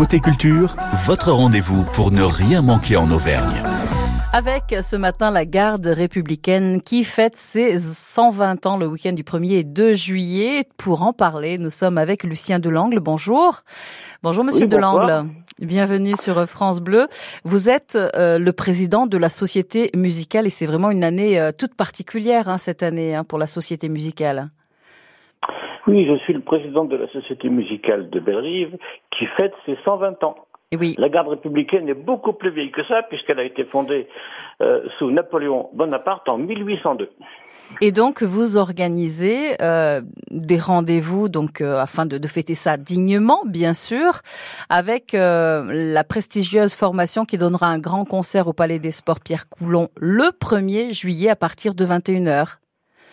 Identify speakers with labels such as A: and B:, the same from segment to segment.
A: Côté culture, votre rendez-vous pour ne rien manquer en Auvergne.
B: Avec ce matin la garde républicaine qui fête ses 120 ans le week-end du 1er et 2 juillet. Pour en parler, nous sommes avec Lucien Delangle. Bonjour. Bonjour Monsieur
C: Oui,
B: Delangle. Bienvenue sur France Bleu. Vous êtes euh, le président de la Société musicale et c'est vraiment une année euh, toute particulière hein, cette année hein, pour la Société musicale.
C: Oui, je suis le président de la Société musicale de Bellerive qui fête ses 120 ans.
B: Et oui,
C: La garde républicaine est beaucoup plus vieille que ça puisqu'elle a été fondée euh, sous Napoléon Bonaparte en 1802.
B: Et donc vous organisez euh, des rendez-vous donc euh, afin de, de fêter ça dignement, bien sûr, avec la prestigieuse formation qui donnera un grand concert au Palais des Sports Pierre Coulon le 1er juillet à partir de 21h.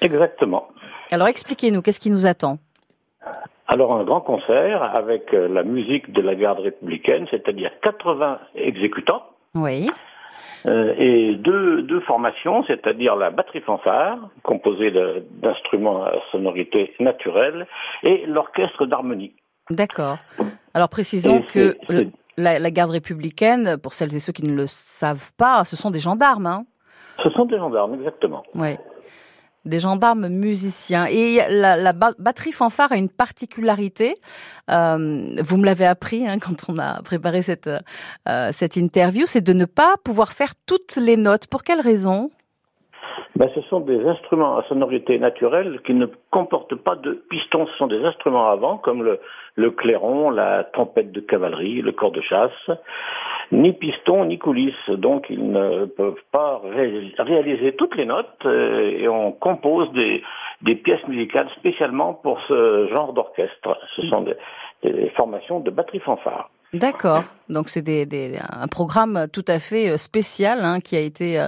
C: Exactement.
B: Alors expliquez-nous, qu'est-ce qui nous attend?
C: Alors un grand concert avec euh, la musique de la garde républicaine, c'est-à-dire 80 exécutants
B: Oui,
C: euh, et deux, deux formations, c'est-à-dire la batterie fanfare, composée d'instruments à sonorité naturelle, et l'orchestre d'harmonie.
B: d'accord. Alors précisons que la, la garde républicaine, pour celles et ceux qui ne le savent pas, ce sont des gendarmes, hein
C: Ce sont des gendarmes, exactement.
B: Ouais. Des gendarmes musiciens. Et la, la ba- batterie fanfare a une particularité. euh, vous me l'avez appris hein, quand on a préparé cette, euh, cette interview, c'est de ne pas pouvoir faire toutes les notes. Pour quelle raison?
C: Ben, ce sont des instruments à sonorité naturelle qui ne comportent pas de pistons. Ce sont des instruments à vent, comme le, clairon, la trompette de cavalerie, le corps de chasse. Ni piston, ni coulisses. Donc, ils ne peuvent pas ré- réaliser toutes les notes euh, et on compose des, pièces musicales spécialement pour ce genre d'orchestre. Ce sont des formations de batterie fanfare.
B: D'accord. Donc c'est des, des- un programme tout à fait euh, spécial hein, qui a été euh,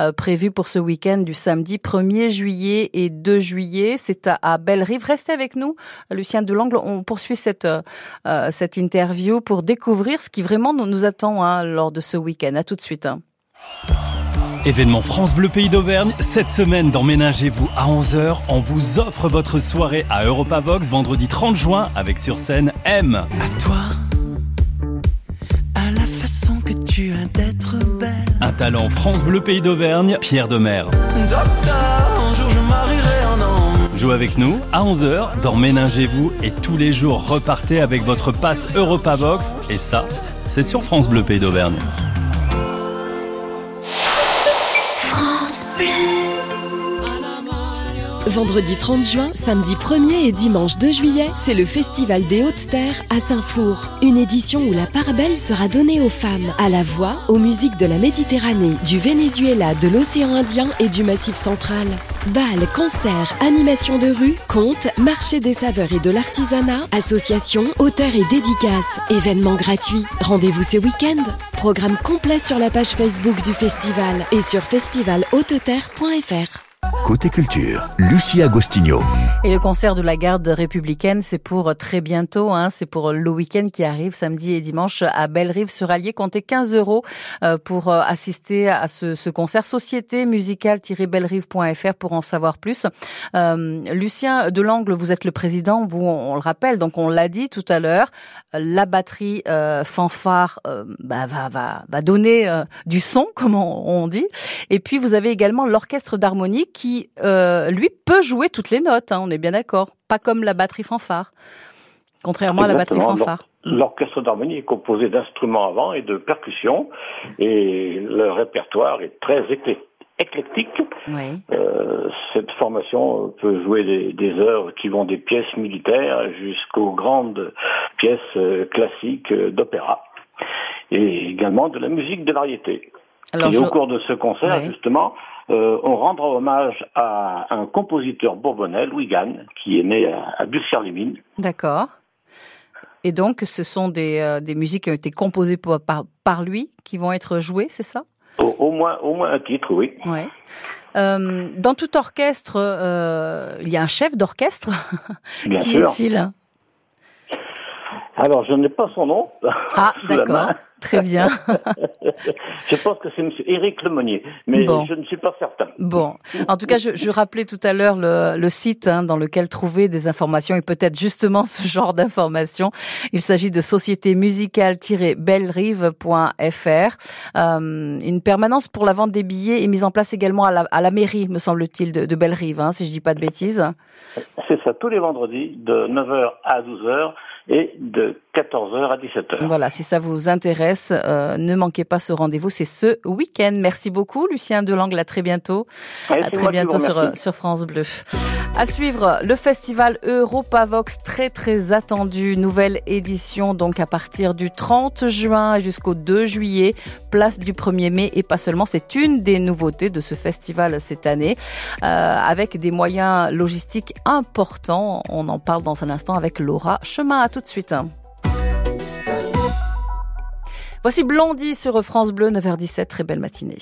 B: euh, prévu pour ce week-end du samedi 1er juillet et 2 juillet. C'est à, à Bellerive. Restez avec nous, Lucien Delangle. On poursuit cette, euh, cette interview pour découvrir ce qui vraiment nous, nous attend hein, lors de ce week-end. À tout de suite. hein.
D: Événement France Bleu Pays d'Auvergne, cette semaine dans Ménagez-vous à 11h, on vous offre votre soirée à Europavox vendredi 30 juin avec sur scène M.
E: À toi, façon que tu as d'être belle.
D: Un talent France Bleu Pays d'Auvergne, Pierre
E: un jour je marierai un homme.
D: Jouez avec nous à 11h dans Ménagez-vous et tous les jours repartez avec votre passe Europavox et ça, c'est sur France Bleu Pays d'Auvergne.
F: Vendredi 30 juin, samedi 1er et dimanche 2 juillet, c'est le Festival des Hautes-Terres à Saint-Flour. Une édition où la part belle sera donnée aux femmes, à la voix, aux musiques de la Méditerranée, du Venezuela, de l'océan Indien et du Massif central. Bals, concerts, animations de rue, contes, marché des saveurs et de l'artisanat, associations, auteurs et dédicaces, événements gratuits. Rendez-vous ce week-end. Programme complet sur la page Facebook du festival et sur festivalhauteterre.fr.
A: Côté culture, Lucie Agostinho.
B: Et le concert de la garde républicaine, c'est pour très bientôt. Hein, c'est pour le week-end qui arrive, samedi et dimanche, à Bellerive-sur-Allier. Comptez 15 euros euh, pour euh, assister à ce, ce concert. Société musicale-bellerive.fr pour en savoir plus. Euh, Lucien Delangle, vous êtes le président, vous, on le rappelle, donc on l'a dit tout à l'heure, la batterie euh, fanfare euh, bah, va, va, va donner euh, du son, comme on, dit. Et puis vous avez également l'orchestre d'harmonie qui, lui, peut jouer toutes les notes. hein, on est bien d'accord. Pas comme la batterie fanfare. Contrairement à la batterie fanfare.
C: L'or- L'orchestre d'harmonie est composé d'instruments à vent et de percussions, et le répertoire est très éclectique.
B: Oui.
C: Euh, cette formation peut jouer des, des heures qui vont des pièces militaires jusqu'aux grandes pièces euh, classiques euh, d'opéra, et également de la musique de variété.
B: Alors,
C: et
B: je-
C: au cours de ce concert, justement, euh, on rendra hommage à un compositeur bourbonnais, Louis Gann, qui est né à, à Bussière-les-Mines.
B: D'accord. Et donc, ce sont des, euh, des musiques qui ont été composées pour- par, par lui, qui vont être jouées, c'est ça?
C: Au, au moins, au moins un titre, oui.
B: Ouais. Euh, dans tout orchestre, il y a un chef d'orchestre.
C: Bien
B: qui est-il?
C: Alors, je n'ai pas son nom.
B: Ah, d'accord.
G: Très bien.
C: je pense que c'est M. Éric Lemonnier, mais je ne suis pas certain.
G: Bon, en tout cas, je, je rappelais tout à l'heure le, le, site hein, dans lequel trouver des informations et peut-être justement ce genre d'informations. Il s'agit de société musicale-bellerive.fr. Euh, une permanence pour la vente des billets est mise en place également à la, à la mairie, me semble-t-il, de, de Bellerive, hein, si je dis pas de bêtises.
C: C'est ça, tous les vendredis de 9h à 12h et de 14h à 17h.
G: Voilà, si ça vous intéresse, euh, ne manquez pas ce rendez-vous, c'est ce week-end. Merci beaucoup Lucien Delangle, à très bientôt. à très bientôt sur, euh, sur France Bleu. À suivre, le festival Europavox, très très attendu, nouvelle édition donc à partir du 30 juin jusqu'au 2 juillet, place du 1er mai et pas seulement, c'est une des nouveautés de ce festival cette année, euh, avec des moyens logistiques importants. On en parle dans un instant avec Laura Chemin. À tout de suite. Voici Blondie sur France Bleu, 9h17. Très belle matinée.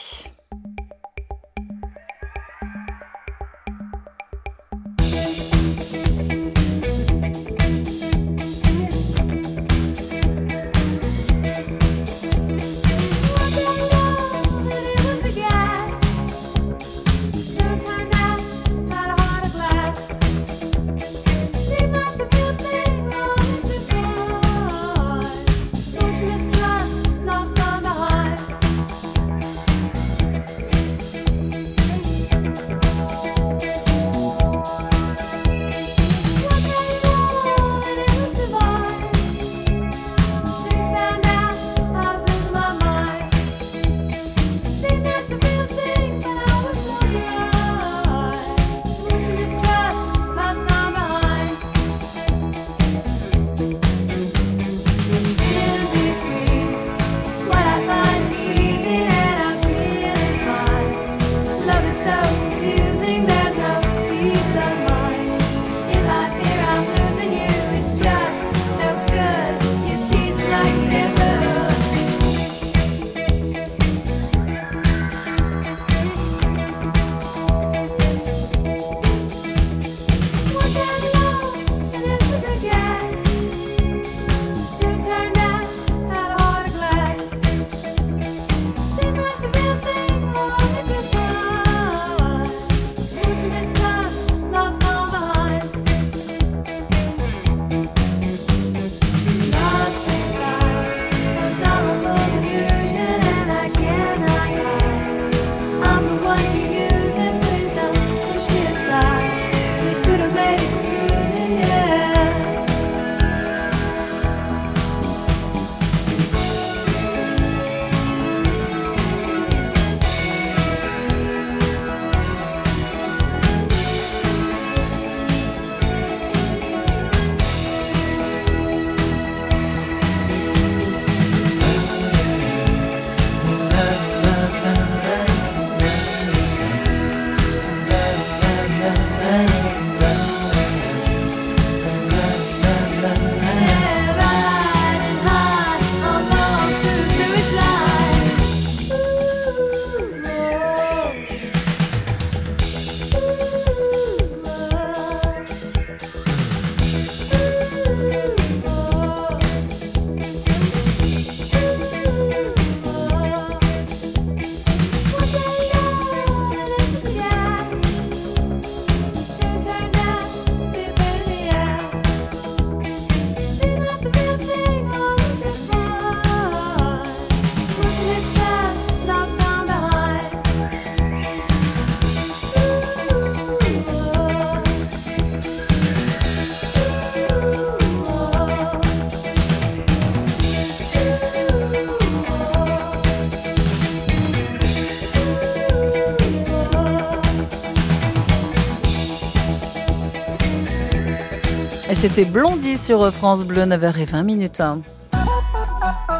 G: C'était Blondie sur France Bleu, 9h20 minutes.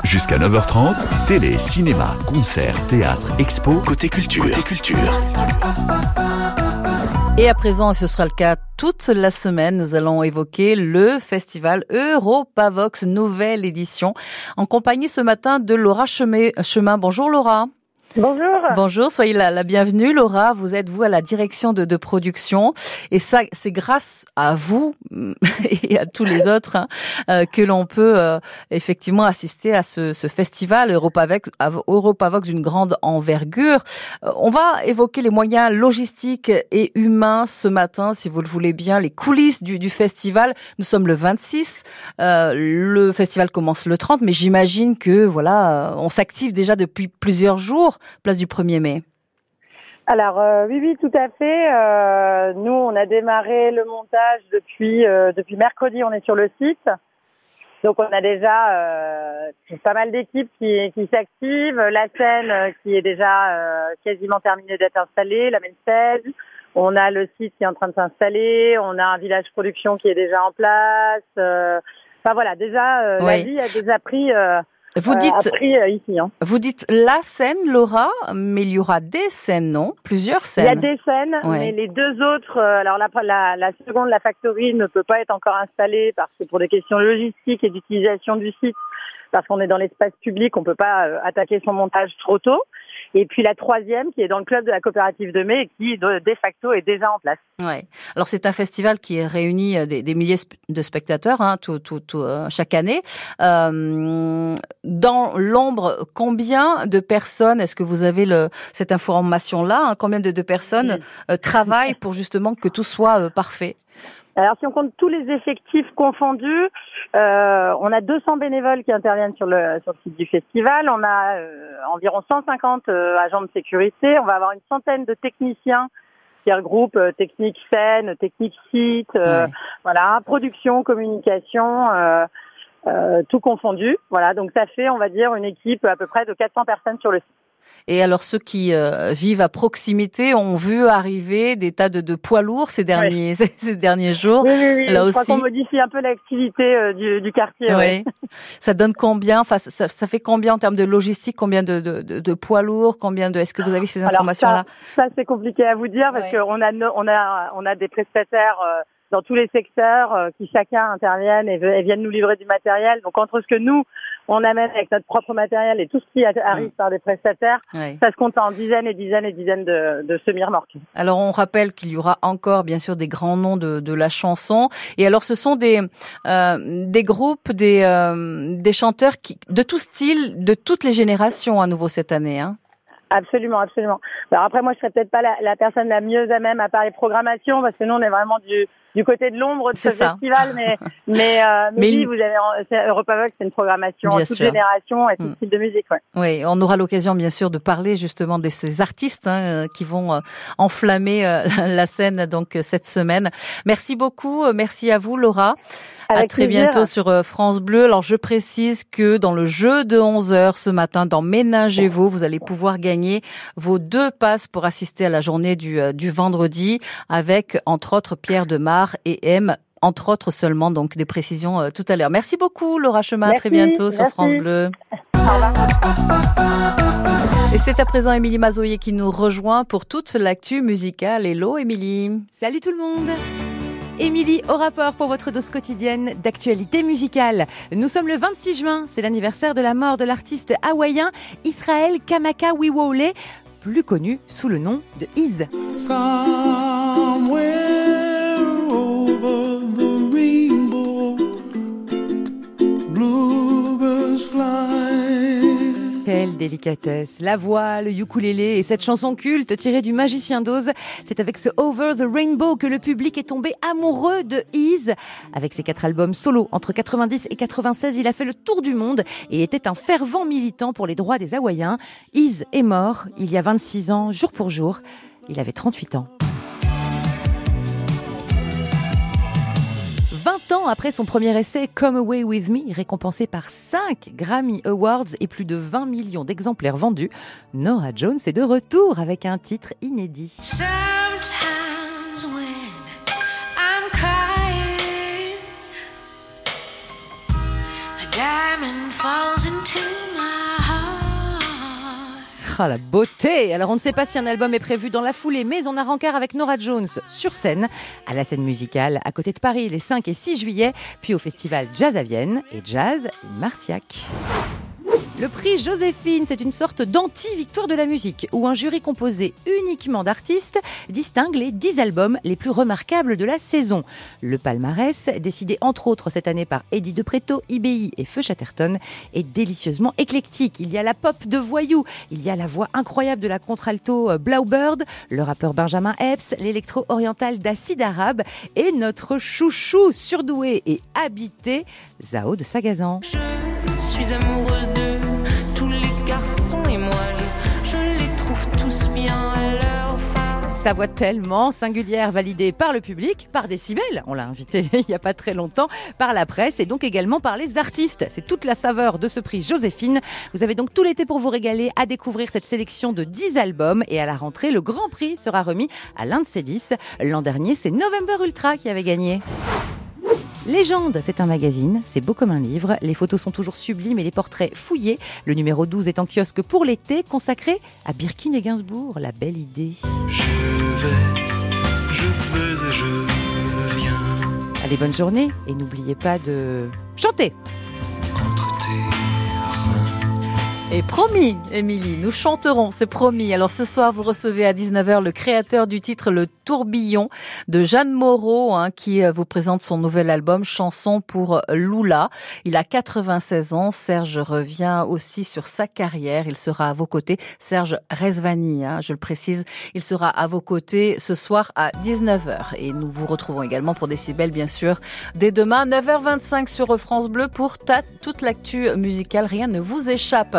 A: Jusqu'à 9h30, télé, cinéma, concert, théâtre, expo, côté culture. Côté culture.
G: Et à présent, ce sera le cas toute la semaine, nous allons évoquer le festival Europavox, nouvelle édition, en compagnie ce matin de Laura Chemin. Bonjour Laura.
H: Bonjour.
B: Bonjour, soyez la, la, bienvenue. Laura, vous êtes vous à la direction de, de production et ça, c'est grâce à vous et à tous les autres hein, euh, que l'on peut euh, effectivement assister à ce, ce festival Europavox, Europavox d'une grande envergure. Euh, on va évoquer les moyens logistiques et humains ce matin, si vous le voulez bien, les coulisses du, du festival. Nous sommes le 26, euh, le festival commence le 30, mais j'imagine que voilà, on s'active déjà depuis plusieurs jours place du 1er mai
H: alors euh, oui, oui, tout à fait. Euh, nous, on a démarré le montage depuis euh, depuis mercredi. On est sur le site, donc on a déjà pas mal d'équipes qui, qui s'activent. La scène qui est déjà quasiment terminée d'être installée, la main stage. On a le site qui est en train de s'installer. On a un village production qui est déjà en place. Enfin voilà, déjà la vie a déjà pris.
B: Vous
H: euh,
B: dites,
H: euh, ici. Hein.
B: vous dites la scène, Laura, mais il y aura des scènes, non? Plusieurs
H: Il y a
B: scènes.
H: des scènes,
B: Ouais.
H: mais les deux autres, euh, alors la, la, la seconde, la factory, ne peut pas être encore installée parce que pour des questions logistiques et d'utilisation du site, parce qu'on est dans l'espace public, on peut pas attaquer son montage trop tôt. Et puis la troisième, qui est dans le club de la coopérative de mai et qui, de, de facto, est déjà en place.
B: Ouais. Alors c'est un festival qui réunit euh, des, des milliers de spectateurs hein, tout, tout, tout, euh, chaque année. Euh, dans l'ombre, combien de personnes Est-ce que vous avez le, cette information-là hein, Combien de, de personnes euh, travaillent pour justement que tout soit euh, parfait?
H: Alors, si on compte tous les effectifs confondus, euh, on a 200 bénévoles qui interviennent sur le, sur le site du festival. On a euh, environ 150 euh, agents de sécurité. On va avoir une centaine de techniciens qui regroupent euh, technique scène, technique site, euh, voilà, production, communication, euh, euh, tout confondu. Voilà, donc ça fait, on va dire, une équipe à peu près de 400 personnes sur le site.
B: Et alors ceux qui euh, vivent à proximité ont vu arriver des tas de, de poids lourds ces derniers ces derniers jours.
H: Oui, oui, oui.
B: Là
H: je crois
B: aussi.
H: qu'on modifie un peu l'activité euh, du, du quartier. ouais.
B: Ça donne combien Enfin, ça, ça fait combien en termes de logistique Combien de, de, de, poids lourds Combien de Est-ce que vous avez ces
H: Alors,
B: informations-là
H: Ça, c'est compliqué à vous dire parce
B: Ouais.
H: qu'on a, on a, on a des prestataires euh, dans tous les secteurs euh, qui chacun interviennent et viennent nous livrer du matériel. Donc entre ce que nous on amène avec notre propre matériel et tout ce qui arrive par des prestataires,
B: Ouais.
H: ça se compte en dizaines et dizaines et dizaines de, de semi-remorques.
B: Alors on rappelle qu'il y aura encore bien sûr des grands noms de, de la chanson. Et alors ce sont des euh, des groupes, des euh, des chanteurs qui de tout style, de toutes les générations à nouveau cette année. Hein.
H: Absolument, absolument. Alors après, moi, je serais peut-être pas la, la personne la mieux à même à parler programmation parce que nous, on est vraiment du, du côté de l'ombre de ce
B: ça.
H: festival. Mais, mais, euh, mais,
B: Mais
H: oui,
B: il-
H: vous avez, c'est- Europavox, c'est une programmation
B: Bien
H: toute
B: sûr.
H: génération et tout
B: Mm.
H: style de musique. Ouais.
B: Oui, on aura l'occasion bien sûr de parler justement de ces artistes hein, euh, qui vont euh, enflammer euh, la scène donc cette semaine. Merci beaucoup, merci à vous Laura. à très
H: plaisir.
B: bientôt sur France Bleu. Alors je précise que dans le jeu de 11 heures ce matin dans Ménagez-vous, vous allez pouvoir gagner vos deux passes pour assister à la journée du, du vendredi avec entre autres Pierre Demar et M entre autres seulement, donc des précisions euh, tout à l'heure. Merci beaucoup Laura Chemin, à très
H: Merci,
B: bientôt sur. France Bleu. Et c'est à présent Émilie Mazoyer qui nous rejoint pour toute l'actu musicale. Hello Émilie.
I: Salut tout le monde Émilie au rapport pour votre dose quotidienne d'actualité musicale. Nous sommes le 26 juin, c'est l'anniversaire de la mort de l'artiste hawaïen Israël Kamaka Wiwole, plus connu sous le nom de Iz.
E: Somewhere
I: Quelle délicatesse La voix, le ukulélé et cette chanson culte tirée du Magicien d'Oz, c'est avec ce Over the Rainbow que le public est tombé amoureux de Iz. Avec ses quatre albums solo entre 90 et 96, il a fait le tour du monde et était un fervent militant pour les droits des Hawaïens. Iz est mort il y a 26 ans, jour pour jour. Il avait 38 ans. Après son premier essai Come Away With Me, récompensé par 5 Grammy Awards et plus de 20 millions d'exemplaires vendus, Nora Jones est de retour avec un titre inédit. Ah la beauté Alors on ne sait pas si un album est prévu dans la foulée, mais on a rencard avec Nora Jones sur scène, à la scène musicale, à côté de Paris les 5 et 6 juillet, puis au festival Jazz à Vienne et Jazz Marciac. Le prix Joséphine, c'est une sorte d'anti-victoire de la musique, où un jury composé uniquement d'artistes distingue les 10 albums les plus remarquables de la saison. Le palmarès, décidé entre autres cette année par Eddie De Preto, IBI et Feu Chatterton, est délicieusement éclectique. Il y a la pop de Voyou, il y a la voix incroyable de la contralto euh, Blaubird, le rappeur Benjamin Epps, l'électro-oriental d'Acide Arabe et notre chouchou surdoué et habité, Zao de Sagazan. Sa voix tellement singulière, validée par le public, par Décibel, on l'a invité il n'y a pas très longtemps, par la presse et donc également par les artistes. C'est toute la saveur de ce prix Joséphine. Vous avez donc tout l'été pour vous régaler à découvrir cette sélection de 10 albums et à la rentrée, le grand prix sera remis à l'un de ces 10. L'an dernier, c'est November Ultra qui avait gagné. Légende, c'est un magazine, c'est beau comme un livre, les photos sont toujours sublimes et les portraits fouillés. Le numéro 12 est en kiosque pour l'été, consacré à Birkin et Gainsbourg, la belle idée.
E: Je vais, je vais et je viens
I: Allez, bonne journée et n'oubliez pas de chanter
B: Et promis, Émilie, nous chanterons, c'est promis. Alors ce soir, vous recevez à 19h le créateur du titre Le Tourbillon de Jeanne Moreau, hein, qui euh, vous présente son nouvel album Chanson pour Lula. Il a 96 ans. Serge revient aussi sur sa carrière. Il sera à vos côtés. Serge Resvani, hein, je le précise, il sera à vos côtés ce soir à 19h. Et nous vous retrouvons également pour Décibel, bien sûr, dès demain, 9h25 sur France Bleu pour toute l'actu musicale. Rien ne vous échappe.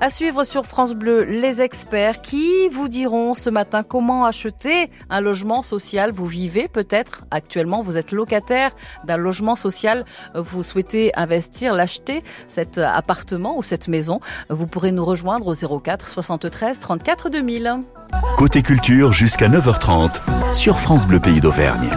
B: À suivre sur France Bleu, les experts qui vous diront ce matin comment acheter un logement social. Vous vivez peut-être actuellement, vous êtes locataire d'un logement social, vous souhaitez investir, l'acheter, cet appartement ou cette maison. Vous pourrez nous rejoindre au 04 73 34 2000.
A: Côté culture jusqu'à 9h30 sur France Bleu Pays d'Auvergne.